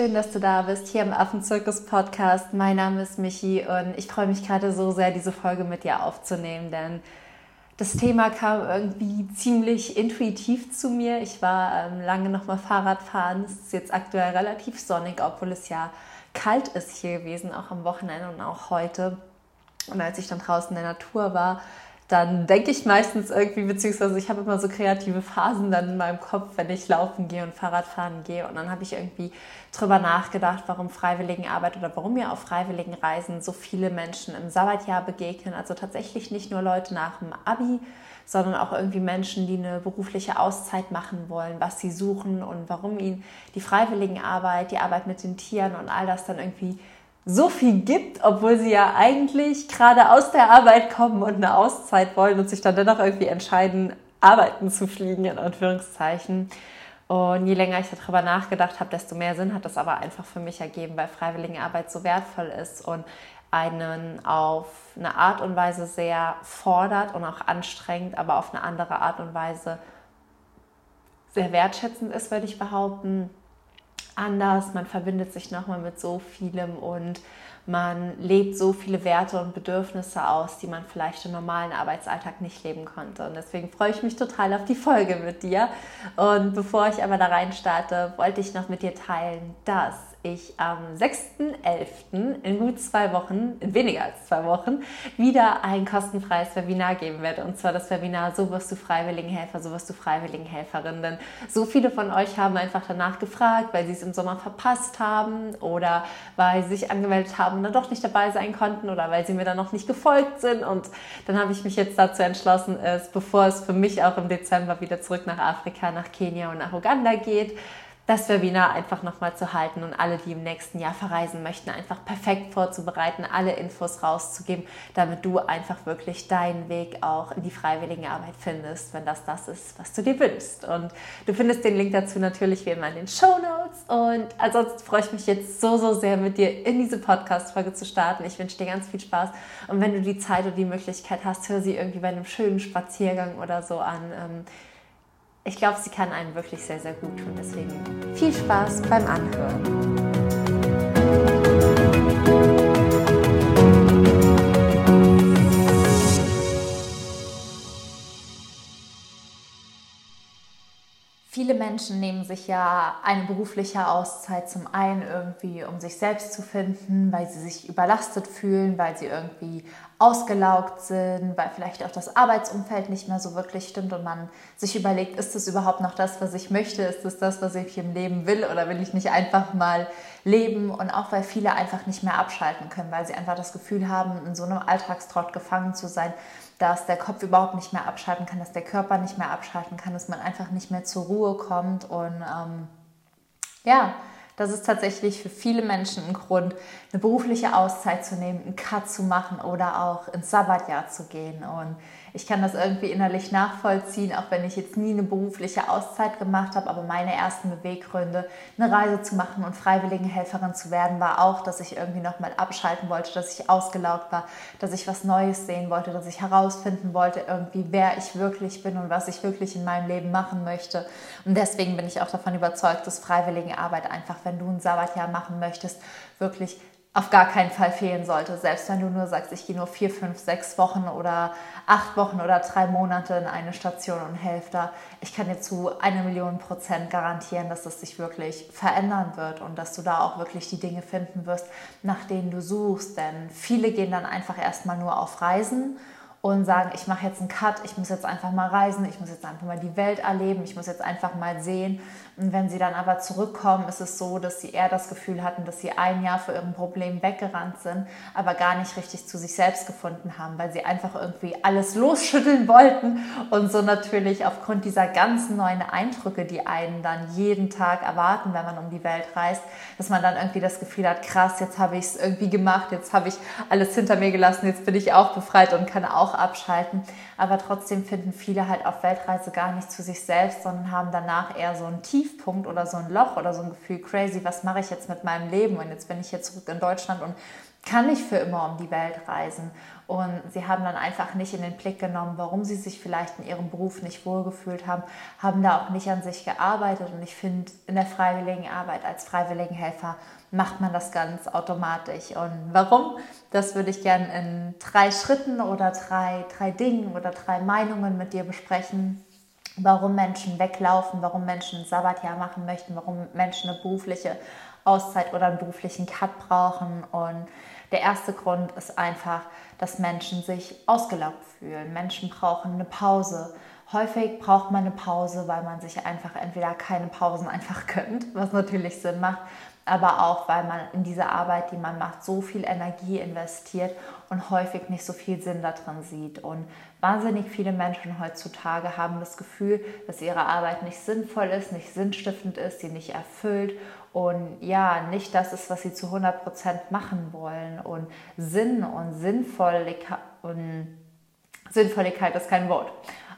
schön, dass du da bist hier im Affenzirkus Podcast. Mein Name ist Michi und ich freue mich gerade so sehr, diese Folge mit dir aufzunehmen, denn das Thema kam irgendwie ziemlich intuitiv zu mir. Ich war ähm, lange noch mal Fahrrad fahren. Es ist jetzt aktuell relativ sonnig, obwohl es ja kalt ist hier gewesen, auch am Wochenende und auch heute. Und als ich dann draußen in der Natur war, dann denke ich meistens irgendwie, beziehungsweise ich habe immer so kreative Phasen dann in meinem Kopf, wenn ich laufen gehe und Fahrradfahren gehe. Und dann habe ich irgendwie drüber nachgedacht, warum Freiwilligenarbeit oder warum mir auf freiwilligen Reisen so viele Menschen im Sabbatjahr begegnen. Also tatsächlich nicht nur Leute nach dem Abi, sondern auch irgendwie Menschen, die eine berufliche Auszeit machen wollen, was sie suchen und warum ihnen die Freiwilligenarbeit, die Arbeit mit den Tieren und all das dann irgendwie so viel gibt, obwohl sie ja eigentlich gerade aus der Arbeit kommen und eine Auszeit wollen und sich dann dennoch irgendwie entscheiden, arbeiten zu fliegen, in Anführungszeichen. Und je länger ich darüber nachgedacht habe, desto mehr Sinn hat das aber einfach für mich ergeben, weil Freiwilligenarbeit so wertvoll ist und einen auf eine Art und Weise sehr fordert und auch anstrengend, aber auf eine andere Art und Weise sehr wertschätzend ist, würde ich behaupten anders, man verbindet sich nochmal mit so vielem und man lebt so viele Werte und Bedürfnisse aus, die man vielleicht im normalen Arbeitsalltag nicht leben konnte. Und deswegen freue ich mich total auf die Folge mit dir. Und bevor ich aber da rein starte, wollte ich noch mit dir teilen, dass ich am 6.11. in gut zwei Wochen, in weniger als zwei Wochen, wieder ein kostenfreies Webinar geben werde. Und zwar das Webinar So wirst du Freiwilligenhelfer, so wirst du Freiwilligenhelferin. Denn so viele von euch haben einfach danach gefragt, weil sie es im Sommer verpasst haben oder weil sie sich angemeldet haben und dann doch nicht dabei sein konnten oder weil sie mir dann noch nicht gefolgt sind. Und dann habe ich mich jetzt dazu entschlossen, es, bevor es für mich auch im Dezember wieder zurück nach Afrika, nach Kenia und nach Uganda geht, das Webinar einfach nochmal zu halten und alle, die im nächsten Jahr verreisen möchten, einfach perfekt vorzubereiten, alle Infos rauszugeben, damit du einfach wirklich deinen Weg auch in die freiwillige Arbeit findest, wenn das das ist, was du dir wünschst. Und du findest den Link dazu natürlich wie immer in den Show Notes. Und ansonsten freue ich mich jetzt so, so sehr, mit dir in diese Podcast-Folge zu starten. Ich wünsche dir ganz viel Spaß. Und wenn du die Zeit und die Möglichkeit hast, hör sie irgendwie bei einem schönen Spaziergang oder so an. Ich glaube, sie kann einem wirklich sehr, sehr gut tun. Deswegen viel Spaß beim Anhören. Viele Menschen nehmen sich ja eine berufliche Auszeit zum einen irgendwie, um sich selbst zu finden, weil sie sich überlastet fühlen, weil sie irgendwie ausgelaugt sind, weil vielleicht auch das Arbeitsumfeld nicht mehr so wirklich stimmt und man sich überlegt, ist das überhaupt noch das, was ich möchte? Ist das das, was ich im Leben will oder will ich nicht einfach mal leben? Und auch weil viele einfach nicht mehr abschalten können, weil sie einfach das Gefühl haben, in so einem Alltagstrott gefangen zu sein, dass der Kopf überhaupt nicht mehr abschalten kann, dass der Körper nicht mehr abschalten kann, dass man einfach nicht mehr zur Ruhe kommt. Und ähm, ja, das ist tatsächlich für viele Menschen ein Grund, eine berufliche Auszeit zu nehmen, einen Cut zu machen oder auch ins Sabbatjahr zu gehen. Und ich kann das irgendwie innerlich nachvollziehen, auch wenn ich jetzt nie eine berufliche Auszeit gemacht habe. Aber meine ersten Beweggründe, eine Reise zu machen und Freiwilligenhelferin zu werden, war auch, dass ich irgendwie nochmal abschalten wollte, dass ich ausgelaugt war, dass ich was Neues sehen wollte, dass ich herausfinden wollte, irgendwie, wer ich wirklich bin und was ich wirklich in meinem Leben machen möchte. Und deswegen bin ich auch davon überzeugt, dass Freiwilligenarbeit einfach, wenn du ein Sabbatjahr machen möchtest, wirklich auf gar keinen Fall fehlen sollte. Selbst wenn du nur sagst, ich gehe nur vier, fünf, sechs Wochen oder acht Wochen oder drei Monate in eine Station und helfe da. Ich kann dir zu einer Million Prozent garantieren, dass das sich wirklich verändern wird und dass du da auch wirklich die Dinge finden wirst, nach denen du suchst. Denn viele gehen dann einfach erstmal nur auf Reisen und sagen, ich mache jetzt einen Cut, ich muss jetzt einfach mal reisen, ich muss jetzt einfach mal die Welt erleben, ich muss jetzt einfach mal sehen. Und wenn sie dann aber zurückkommen, ist es so, dass sie eher das Gefühl hatten, dass sie ein Jahr für ihrem Problem weggerannt sind, aber gar nicht richtig zu sich selbst gefunden haben, weil sie einfach irgendwie alles losschütteln wollten und so natürlich aufgrund dieser ganzen neuen Eindrücke, die einen dann jeden Tag erwarten, wenn man um die Welt reist, dass man dann irgendwie das Gefühl hat, krass, jetzt habe ich es irgendwie gemacht, jetzt habe ich alles hinter mir gelassen, jetzt bin ich auch befreit und kann auch abschalten. Aber trotzdem finden viele halt auf Weltreise gar nicht zu sich selbst, sondern haben danach eher so einen Tiefpunkt oder so ein Loch oder so ein Gefühl, crazy, was mache ich jetzt mit meinem Leben? Und jetzt bin ich hier zurück in Deutschland und kann nicht für immer um die Welt reisen. Und sie haben dann einfach nicht in den Blick genommen, warum sie sich vielleicht in ihrem Beruf nicht wohlgefühlt haben, haben da auch nicht an sich gearbeitet. Und ich finde, in der freiwilligen Arbeit als Freiwilligenhelfer macht man das ganz automatisch. Und warum? Das würde ich gerne in drei Schritten oder drei, drei Dingen oder drei Meinungen mit dir besprechen. Warum Menschen weglaufen, warum Menschen ein Sabbatjahr machen möchten, warum Menschen eine berufliche Auszeit oder einen beruflichen Cut brauchen. Und der erste Grund ist einfach, dass Menschen sich ausgelaugt fühlen. Menschen brauchen eine Pause. Häufig braucht man eine Pause, weil man sich einfach entweder keine Pausen einfach gönnt, was natürlich Sinn macht, aber auch, weil man in diese Arbeit, die man macht, so viel Energie investiert und häufig nicht so viel Sinn darin sieht. Und wahnsinnig viele Menschen heutzutage haben das Gefühl, dass ihre Arbeit nicht sinnvoll ist, nicht sinnstiftend ist, sie nicht erfüllt und ja, nicht das ist, was sie zu 100% machen wollen. Und Sinn und Sinnvolligkeit, und Sinnvolligkeit ist kein Wort.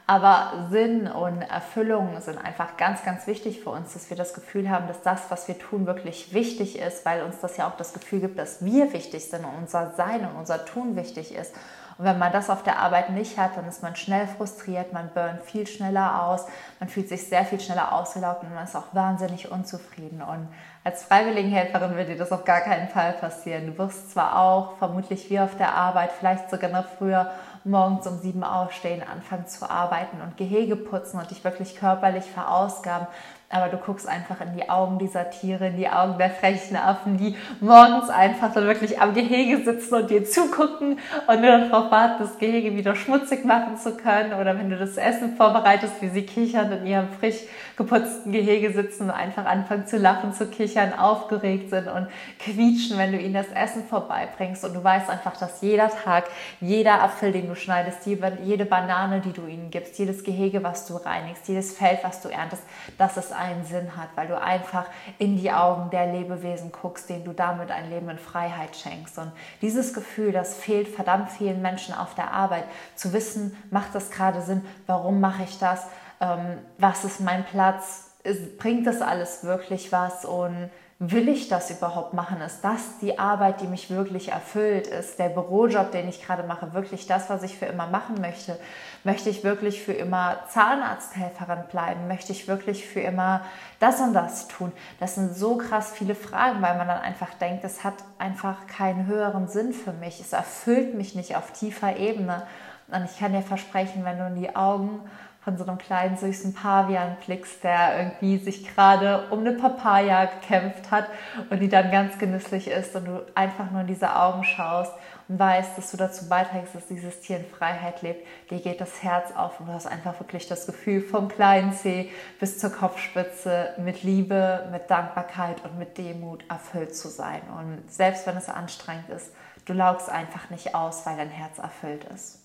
Aber Sinn und Erfüllung sind einfach ganz, ganz wichtig für uns, dass wir das Gefühl haben, dass das, was wir tun, wirklich wichtig ist, weil uns das ja auch das Gefühl gibt, dass wir wichtig sind und unser Sein und unser Tun wichtig ist. Und wenn man das auf der Arbeit nicht hat, dann ist man schnell frustriert, man burnt viel schneller aus, man fühlt sich sehr viel schneller ausgelaugt und man ist auch wahnsinnig unzufrieden. Und als Freiwilligenhelferin wird dir das auf gar keinen Fall passieren. Du wirst zwar auch vermutlich wie auf der Arbeit, vielleicht sogar noch früher morgens um sieben aufstehen, anfangen zu arbeiten und Gehege putzen und dich wirklich körperlich verausgaben, aber du guckst einfach in die Augen dieser Tiere, in die Augen der frechen Affen, die morgens einfach dann wirklich am Gehege sitzen und dir zugucken und nur darauf warten, das Gehege wieder schmutzig machen zu können. Oder wenn du das Essen vorbereitest, wie sie kichern in ihrem frisch geputzten Gehege sitzen und einfach anfangen zu lachen, zu kichern, aufgeregt sind und quietschen, wenn du ihnen das Essen vorbeibringst. Und du weißt einfach, dass jeder Tag, jeder Apfel, den du schneidest, jede Banane, die du ihnen gibst, jedes Gehege, was du reinigst, jedes Feld, was du erntest, das ist einen Sinn hat, weil du einfach in die Augen der Lebewesen guckst, denen du damit ein Leben in Freiheit schenkst. Und dieses Gefühl, das fehlt verdammt vielen Menschen auf der Arbeit, zu wissen, macht das gerade Sinn, warum mache ich das, ähm, was ist mein Platz, bringt das alles wirklich was? Und will ich das überhaupt machen? Ist das die Arbeit, die mich wirklich erfüllt? Ist der Bürojob, den ich gerade mache, wirklich das, was ich für immer machen möchte? Möchte ich wirklich für immer Zahnarzthelferin bleiben? Möchte ich wirklich für immer das und das tun? Das sind so krass viele Fragen, weil man dann einfach denkt, es hat einfach keinen höheren Sinn für mich. Es erfüllt mich nicht auf tiefer Ebene. Und ich kann dir versprechen, wenn du in die Augen von so einem kleinen süßen Pavian blickst, der irgendwie sich gerade um eine Papaya gekämpft hat und die dann ganz genüsslich ist und du einfach nur in diese Augen schaust und weißt, dass du dazu beiträgst, dass dieses Tier in Freiheit lebt, dir geht das Herz auf und du hast einfach wirklich das Gefühl, vom kleinen Zeh bis zur Kopfspitze mit Liebe, mit Dankbarkeit und mit Demut erfüllt zu sein. Und selbst wenn es anstrengend ist, du laugst einfach nicht aus, weil dein Herz erfüllt ist.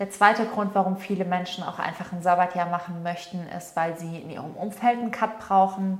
Der zweite Grund, warum viele Menschen auch einfach ein Sabbatjahr machen möchten, ist, weil sie in ihrem Umfeld einen Cut brauchen.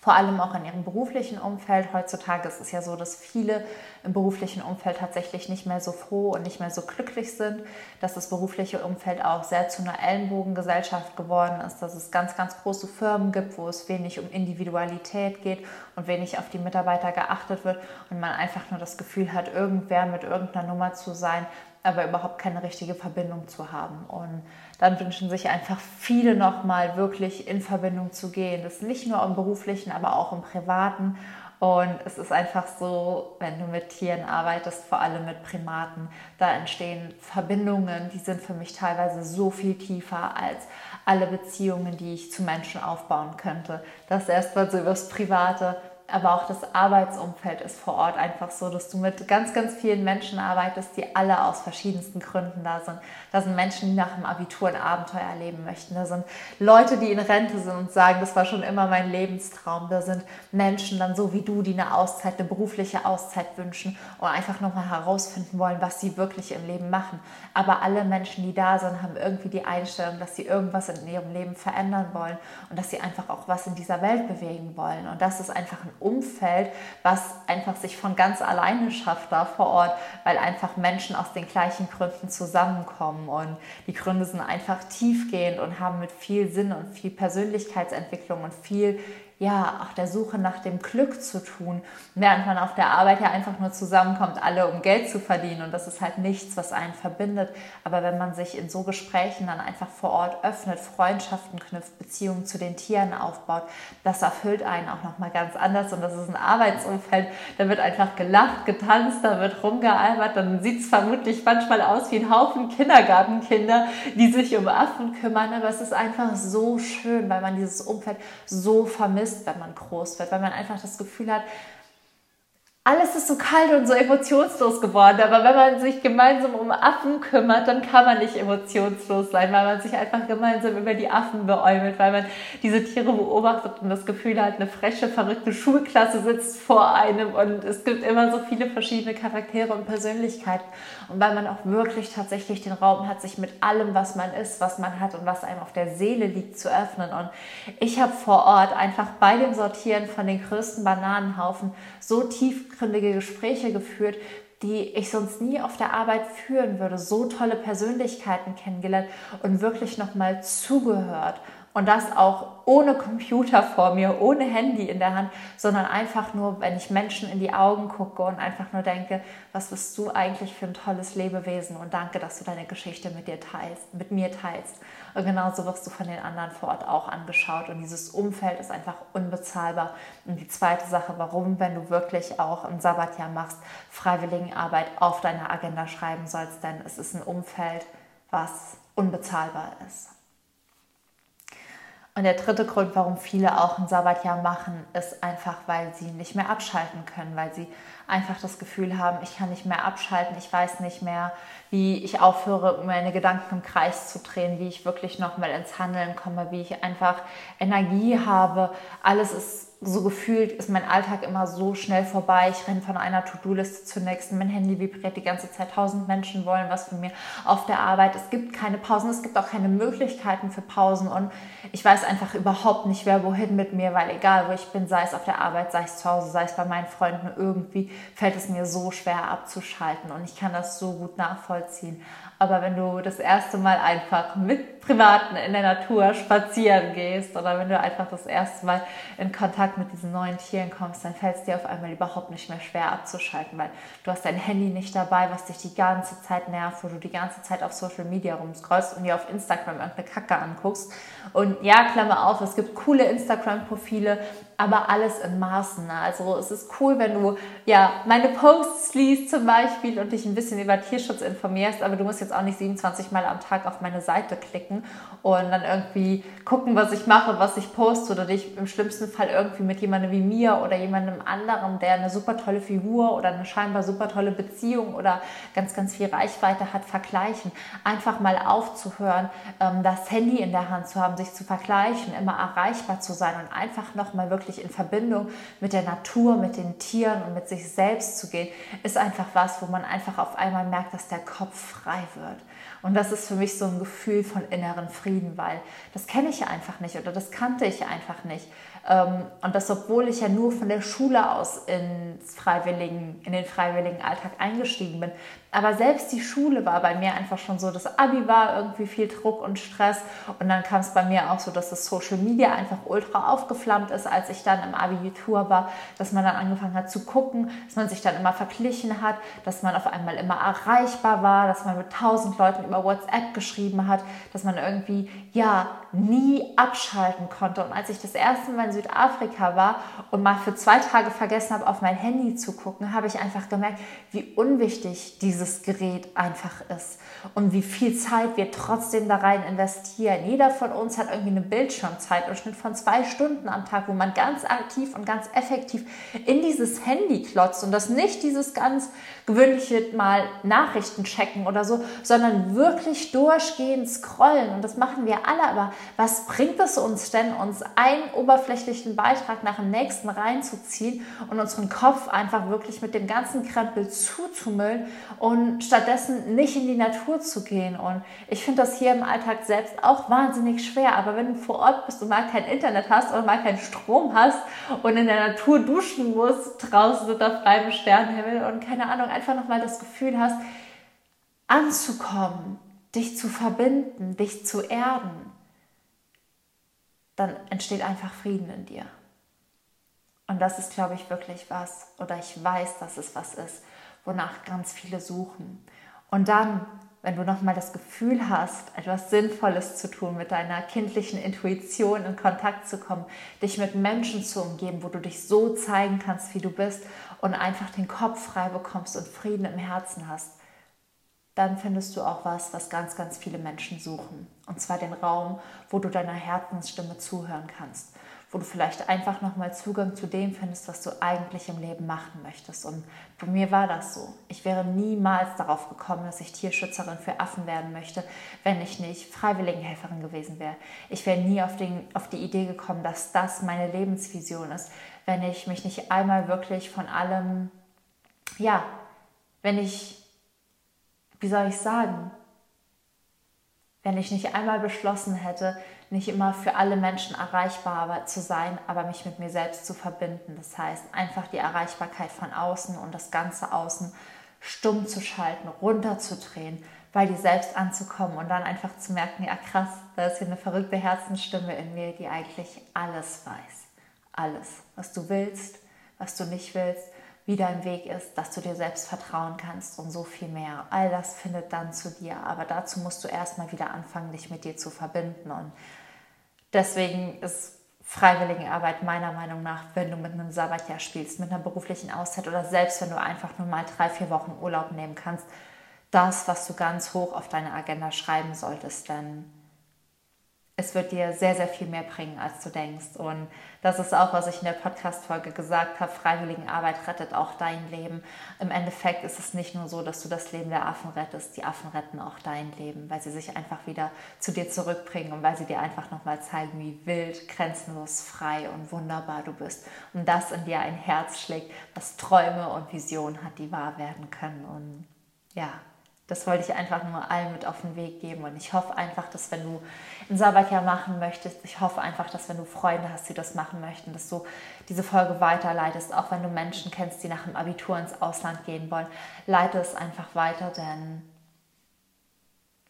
Vor allem auch in ihrem beruflichen Umfeld. Heutzutage ist es ja so, dass viele im beruflichen Umfeld tatsächlich nicht mehr so froh und nicht mehr so glücklich sind, dass das berufliche Umfeld auch sehr zu einer Ellenbogengesellschaft geworden ist, dass es ganz, ganz große Firmen gibt, wo es wenig um Individualität geht und wenig auf die Mitarbeiter geachtet wird und man einfach nur das Gefühl hat, irgendwer mit irgendeiner Nummer zu sein, aber überhaupt keine richtige Verbindung zu haben. Und dann wünschen sich einfach viele nochmal wirklich in Verbindung zu gehen. Das ist nicht nur im beruflichen, aber auch im privaten. Und es ist einfach so, wenn du mit Tieren arbeitest, vor allem mit Primaten, da entstehen Verbindungen, die sind für mich teilweise so viel tiefer als alle Beziehungen, die ich zu Menschen aufbauen könnte. Das erstmal so übers Private, aber auch das Arbeitsumfeld ist vor Ort einfach so, dass du mit ganz, ganz vielen Menschen arbeitest, die alle aus verschiedensten Gründen da sind. Da sind Menschen, die nach dem Abitur ein Abenteuer erleben möchten. Da sind Leute, die in Rente sind und sagen, das war schon immer mein Lebenstraum. Da sind Menschen dann so wie du, die eine Auszeit, eine berufliche Auszeit wünschen und einfach nochmal herausfinden wollen, was sie wirklich im Leben machen. Aber alle Menschen, die da sind, haben irgendwie die Einstellung, dass sie irgendwas in ihrem Leben verändern wollen und dass sie einfach auch was in dieser Welt bewegen wollen. Und das ist einfach ein Umfeld, was einfach sich von ganz alleine schafft da vor Ort, weil einfach Menschen aus den gleichen Gründen zusammenkommen. Und die Gründe sind einfach tiefgehend und haben mit viel Sinn und viel Persönlichkeitsentwicklung und viel ja, auch der Suche nach dem Glück zu tun. Während man auf der Arbeit ja einfach nur zusammenkommt, alle um Geld zu verdienen. Und das ist halt nichts, was einen verbindet. Aber wenn man sich in so Gesprächen dann einfach vor Ort öffnet, Freundschaften knüpft, Beziehungen zu den Tieren aufbaut, das erfüllt einen auch nochmal ganz anders. Und das ist ein Arbeitsumfeld, da wird einfach gelacht, getanzt, da wird rumgealbert. Dann sieht es vermutlich manchmal aus wie ein Haufen Kindergartenkinder, die sich um Affen kümmern. Aber es ist einfach so schön, weil man dieses Umfeld so vermisst vermisst, wenn man groß wird, weil man einfach das Gefühl hat, alles ist so kalt und so emotionslos geworden. Aber wenn man sich gemeinsam um Affen kümmert, dann kann man nicht emotionslos sein, weil man sich einfach gemeinsam über die Affen beäumelt, weil man diese Tiere beobachtet und das Gefühl hat, eine freche, verrückte Schulklasse sitzt vor einem und es gibt immer so viele verschiedene Charaktere und Persönlichkeiten. Und weil man auch wirklich tatsächlich den Raum hat, sich mit allem, was man ist, was man hat und was einem auf der Seele liegt, zu öffnen. Und ich habe vor Ort einfach bei dem Sortieren von den größten Bananenhaufen so tiefgründige Gespräche geführt, die ich sonst nie auf der Arbeit führen würde, so tolle Persönlichkeiten kennengelernt und wirklich nochmal zugehört. Und das auch ohne Computer vor mir, ohne Handy in der Hand, sondern einfach nur, wenn ich Menschen in die Augen gucke und einfach nur denke, was bist du eigentlich für ein tolles Lebewesen und danke, dass du deine Geschichte mit dir teilst, mit mir teilst. Und genauso wirst du von den anderen vor Ort auch angeschaut. Und dieses Umfeld ist einfach unbezahlbar. Und die zweite Sache, warum, wenn du wirklich auch ein Sabbatjahr machst, Freiwilligenarbeit auf deiner Agenda schreiben sollst, denn es ist ein Umfeld, was unbezahlbar ist. Und der dritte Grund, warum viele auch ein Sabbatjahr machen, ist einfach, weil sie nicht mehr abschalten können, weil sie einfach das Gefühl haben, ich kann nicht mehr abschalten, ich weiß nicht mehr, wie ich aufhöre, meine Gedanken im Kreis zu drehen, wie ich wirklich nochmal ins Handeln komme, wie ich einfach Energie habe. Alles ist so gefühlt ist mein Alltag immer so schnell vorbei. Ich renne von einer To-Do-Liste zur nächsten. Mein Handy vibriert die ganze Zeit. Tausend Menschen wollen was von mir auf der Arbeit. Es gibt keine Pausen. Es gibt auch keine Möglichkeiten für Pausen. Und ich weiß einfach überhaupt nicht, wer wohin mit mir, weil egal wo ich bin, sei es auf der Arbeit, sei es zu Hause, sei es bei meinen Freunden, irgendwie fällt es mir so schwer abzuschalten. Und ich kann das so gut nachvollziehen. Aber wenn du das erste Mal einfach mit Privaten in der Natur spazieren gehst oder wenn du einfach das erste Mal in Kontakt mit diesen neuen Tieren kommst, dann fällt es dir auf einmal überhaupt nicht mehr schwer abzuschalten, weil du hast dein Handy nicht dabei, was dich die ganze Zeit nervt, wo du die ganze Zeit auf Social Media rumscrollst und dir auf Instagram irgendeine Kacke anguckst. Und ja, Klammer auf, es gibt coole Instagram-Profile, aber alles in Maßen. Ne? Also es ist cool, wenn du ja meine Posts liest zum Beispiel und dich ein bisschen über Tierschutz informierst, aber du musst jetzt auch nicht 27 Mal am Tag auf meine Seite klicken und dann irgendwie gucken, was ich mache, was ich poste oder dich im schlimmsten Fall irgendwie mit jemandem wie mir oder jemandem anderen, der eine super tolle Figur oder eine scheinbar super tolle Beziehung oder ganz, ganz viel Reichweite hat, vergleichen. Einfach mal aufzuhören, ähm, das Handy in der Hand zu haben, sich zu vergleichen, immer erreichbar zu sein und einfach nochmal wirklich wirklich in Verbindung mit der Natur, mit den Tieren und mit sich selbst zu gehen, ist einfach was, wo man einfach auf einmal merkt, dass der Kopf frei wird. Und das ist für mich so ein Gefühl von inneren Frieden, weil das kenne ich einfach nicht oder das kannte ich einfach nicht. Ähm, und das, obwohl ich ja nur von der Schule aus ins Freiwilligen, in den freiwilligen Alltag eingestiegen bin. Aber selbst die Schule war bei mir einfach schon so, das Abi war irgendwie viel Druck und Stress. Und dann kam es bei mir auch so, dass das Social Media einfach ultra aufgeflammt ist, als ich dann im Abitur war, dass man dann angefangen hat zu gucken, dass man sich dann immer verglichen hat, dass man auf einmal immer erreichbar war, dass man mit tausend Leuten über WhatsApp geschrieben hat, dass man irgendwie, ja, nie abschalten konnte. Und als ich das erste Mal in Südafrika war und mal für zwei Tage vergessen habe, auf mein Handy zu gucken, habe ich einfach gemerkt, wie unwichtig dieses Gerät einfach ist und wie viel Zeit wir trotzdem da rein investieren. Jeder von uns hat irgendwie eine Bildschirmzeit im Schnitt von zwei Stunden am Tag, wo man ganz aktiv und ganz effektiv in dieses Handy klotzt und das nicht dieses ganz gewöhnliche Mal Nachrichten checken oder so, sondern wirklich durchgehend scrollen. Und das machen wir alle, aber was bringt es uns denn, uns einen oberflächlichen Beitrag nach dem nächsten reinzuziehen und unseren Kopf einfach wirklich mit dem ganzen Krempel zuzumüllen und stattdessen nicht in die Natur zu gehen? Und ich finde das hier im Alltag selbst auch wahnsinnig schwer. Aber wenn du vor Ort bist und mal kein Internet hast oder mal keinen Strom hast und in der Natur duschen musst, draußen unter freiem Sternenhimmel und keine Ahnung, einfach nochmal das Gefühl hast, anzukommen, dich zu verbinden, dich zu erden, dann entsteht einfach Frieden in dir. Und das ist, glaube ich, wirklich was, oder ich weiß, dass es was ist, wonach ganz viele suchen. Und dann, wenn du nochmal das Gefühl hast, etwas Sinnvolles zu tun, mit deiner kindlichen Intuition in Kontakt zu kommen, dich mit Menschen zu umgeben, wo du dich so zeigen kannst, wie du bist und einfach den Kopf frei bekommst und Frieden im Herzen hast, dann findest du auch was, was ganz, ganz viele Menschen suchen. Und zwar den Raum, wo du deiner Herzensstimme zuhören kannst wo du vielleicht einfach nochmal Zugang zu dem findest, was du eigentlich im Leben machen möchtest. Und bei mir war das so. Ich wäre niemals darauf gekommen, dass ich Tierschützerin für Affen werden möchte, wenn ich nicht Freiwilligenhelferin gewesen wäre. Ich wäre nie auf, den, auf die Idee gekommen, dass das meine Lebensvision ist, wenn ich mich nicht einmal wirklich von allem, ja, wenn ich, wie soll ich sagen, wenn ich nicht einmal beschlossen hätte, nicht immer für alle Menschen erreichbar zu sein, aber mich mit mir selbst zu verbinden. Das heißt, einfach die Erreichbarkeit von außen und das ganze Außen stumm zu schalten, runterzudrehen, bei dir selbst anzukommen und dann einfach zu merken, ja krass, da ist hier eine verrückte Herzensstimme in mir, die eigentlich alles weiß. Alles, was du willst, was du nicht willst, wie dein Weg ist, dass du dir selbst vertrauen kannst und so viel mehr. All das findet dann zu dir. Aber dazu musst du erstmal wieder anfangen, dich mit dir zu verbinden. Und deswegen ist Freiwilligenarbeit meiner Meinung nach, wenn du mit einem Sabbatjahr spielst, mit einer beruflichen Auszeit oder selbst wenn du einfach nur mal drei, vier Wochen Urlaub nehmen kannst, das, was du ganz hoch auf deine Agenda schreiben solltest. Denn es wird dir sehr, sehr viel mehr bringen, als du denkst. Und das ist auch, was ich in der Podcast-Folge gesagt habe. Freiwilligenarbeit rettet auch dein Leben. Im Endeffekt ist es nicht nur so, dass du das Leben der Affen rettest. Die Affen retten auch dein Leben, weil sie sich einfach wieder zu dir zurückbringen und weil sie dir einfach nochmal zeigen, wie wild, grenzenlos, frei und wunderbar du bist. Und das in dir ein Herz schlägt, was Träume und Visionen hat, die wahr werden können. Und ja, das wollte ich einfach nur allen mit auf den Weg geben. Und ich hoffe einfach, dass wenn du ein Sabbatjahr machen möchtest, ich hoffe einfach, dass wenn du Freunde hast, die das machen möchten, dass du diese Folge weiterleitest. Auch wenn du Menschen kennst, die nach dem Abitur ins Ausland gehen wollen, leite es einfach weiter, denn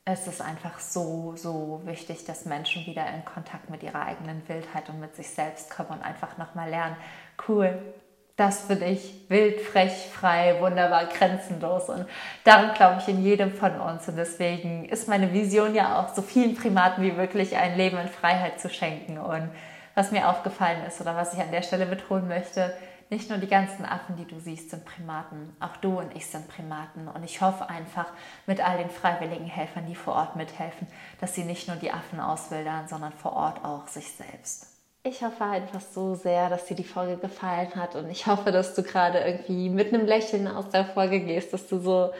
es ist einfach so, so wichtig, dass Menschen wieder in Kontakt mit ihrer eigenen Wildheit und mit sich selbst kommen und einfach nochmal lernen, cool, das bin ich, wild, frech, frei, wunderbar, grenzenlos. Und daran glaube ich in jedem von uns. Und deswegen ist meine Vision ja auch, so vielen Primaten wie möglich ein Leben in Freiheit zu schenken. Und was mir aufgefallen ist oder was ich an der Stelle betonen möchte, nicht nur die ganzen Affen, die du siehst, sind Primaten. Auch du und ich sind Primaten. Und ich hoffe einfach mit all den freiwilligen Helfern, die vor Ort mithelfen, dass sie nicht nur die Affen auswildern, sondern vor Ort auch sich selbst. Ich hoffe einfach so sehr, dass dir die Folge gefallen hat und ich hoffe, dass du gerade irgendwie mit einem Lächeln aus der Folge gehst, dass du so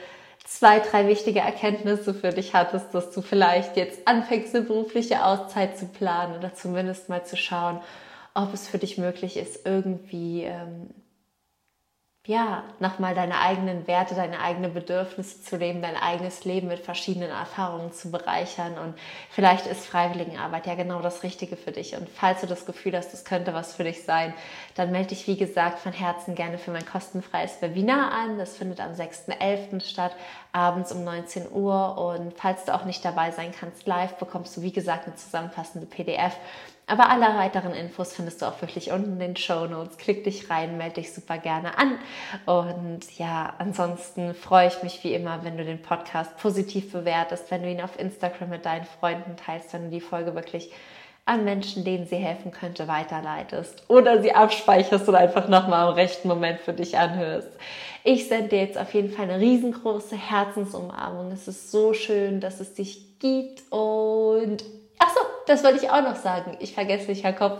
zwei, drei wichtige Erkenntnisse für dich hattest, dass du vielleicht jetzt anfängst, eine berufliche Auszeit zu planen oder zumindest mal zu schauen, ob es für dich möglich ist, irgendwie ähm, ja, nochmal deine eigenen Werte, deine eigenen Bedürfnisse zu leben, dein eigenes Leben mit verschiedenen Erfahrungen zu bereichern. Und vielleicht ist Freiwilligenarbeit ja genau das Richtige für dich. Und falls du das Gefühl hast, das könnte was für dich sein, dann melde dich, wie gesagt, von Herzen gerne für mein kostenfreies Webinar an. Das findet am 6.11. statt, abends um 19 Uhr. Und falls du auch nicht dabei sein kannst live, bekommst du, wie gesagt, eine zusammenfassende PDF aber alle weiteren Infos findest du auch wirklich unten in den Show Notes. Klick dich rein, melde dich super gerne an. Und ja, ansonsten freue ich mich wie immer, wenn du den Podcast positiv bewertest, wenn du ihn auf Instagram mit deinen Freunden teilst, wenn du die Folge wirklich an Menschen, denen sie helfen könnte, weiterleitest oder sie abspeicherst und einfach nochmal im rechten Moment für dich anhörst. Ich sende dir jetzt auf jeden Fall eine riesengroße Herzensumarmung. Es ist so schön, dass es dich gibt und ach so, das wollte ich auch noch sagen. Ich vergesse nicht, Herr Kopf.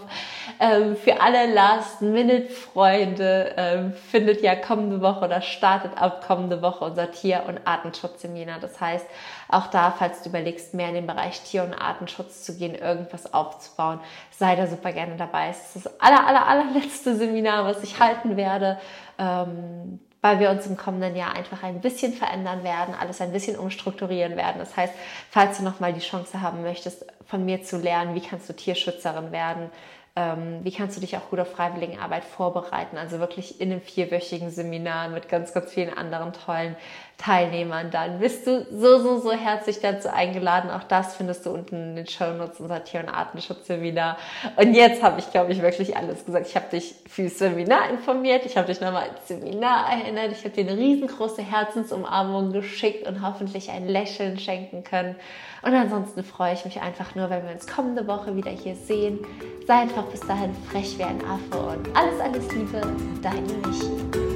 Ähm, für alle Last-Minute-Freunde ähm, findet ja kommende Woche oder startet ab kommende Woche unser Tier- und Artenschutzseminar. Das heißt, auch da, falls du überlegst, mehr in den Bereich Tier- und Artenschutz zu gehen, irgendwas aufzubauen, sei da super gerne dabei. Es ist das aller, aller, allerletzte Seminar, was ich halten werde. Ähm, weil wir uns im kommenden Jahr einfach ein bisschen verändern werden, alles ein bisschen umstrukturieren werden. Das heißt, falls du nochmal die Chance haben möchtest, von mir zu lernen, wie kannst du Tierschützerin werden, ähm, wie kannst du dich auch gut auf Freiwilligenarbeit vorbereiten? Also wirklich in einem vierwöchigen Seminar mit ganz, ganz vielen anderen tollen Teilnehmern. Dann bist du so, so, so herzlich dazu eingeladen. Auch das findest du unten in den Show Notes unser Tier- und Artenschutzseminar. Und jetzt habe ich, glaube ich, wirklich alles gesagt. Ich habe dich fürs Seminar informiert. Ich habe dich nochmal ins Seminar erinnert. Ich habe dir eine riesengroße Herzensumarmung geschickt und hoffentlich ein Lächeln schenken können. Und ansonsten freue ich mich einfach nur, wenn wir uns kommende Woche wieder hier sehen. Sei einfach bis dahin frech wie ein Affe und alles, alles Liebe, deine Michi.